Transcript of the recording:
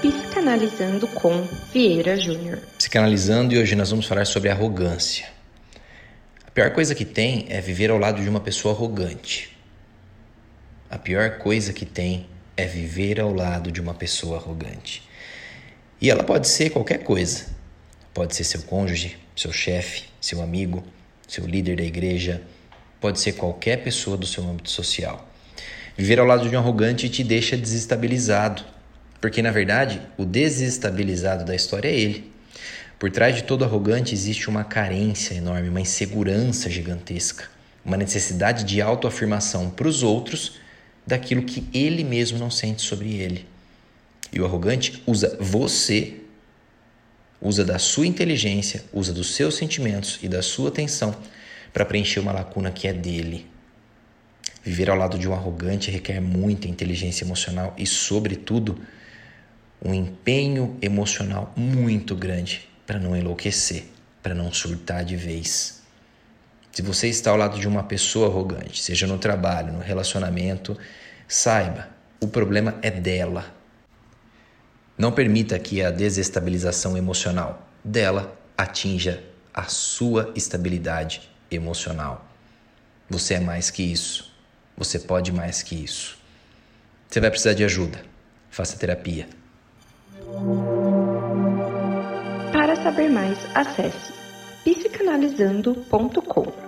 Psicanalizando com Vieira Júnior. Psicanalizando e hoje nós vamos falar sobre arrogância. A pior coisa que tem é viver ao lado de uma pessoa arrogante. A pior coisa que tem é viver ao lado de uma pessoa arrogante. E ela pode ser qualquer coisa. Pode ser seu cônjuge, seu chefe, seu amigo, seu líder da igreja, pode ser qualquer pessoa do seu âmbito social. Viver ao lado de um arrogante te deixa desestabilizado, porque na verdade o desestabilizado da história é ele. Por trás de todo arrogante existe uma carência enorme, uma insegurança gigantesca, uma necessidade de autoafirmação para os outros daquilo que ele mesmo não sente sobre ele. E o arrogante usa você, usa da sua inteligência, usa dos seus sentimentos e da sua atenção para preencher uma lacuna que é dele. Viver ao lado de um arrogante requer muita inteligência emocional e, sobretudo, um empenho emocional muito grande para não enlouquecer, para não surtar de vez. Se você está ao lado de uma pessoa arrogante, seja no trabalho, no relacionamento, saiba, o problema é dela. Não permita que a desestabilização emocional dela atinja a sua estabilidade emocional. Você é mais que isso. Você pode mais que isso. Você vai precisar de ajuda. Faça terapia. Para saber mais, acesse psicanalizando.com.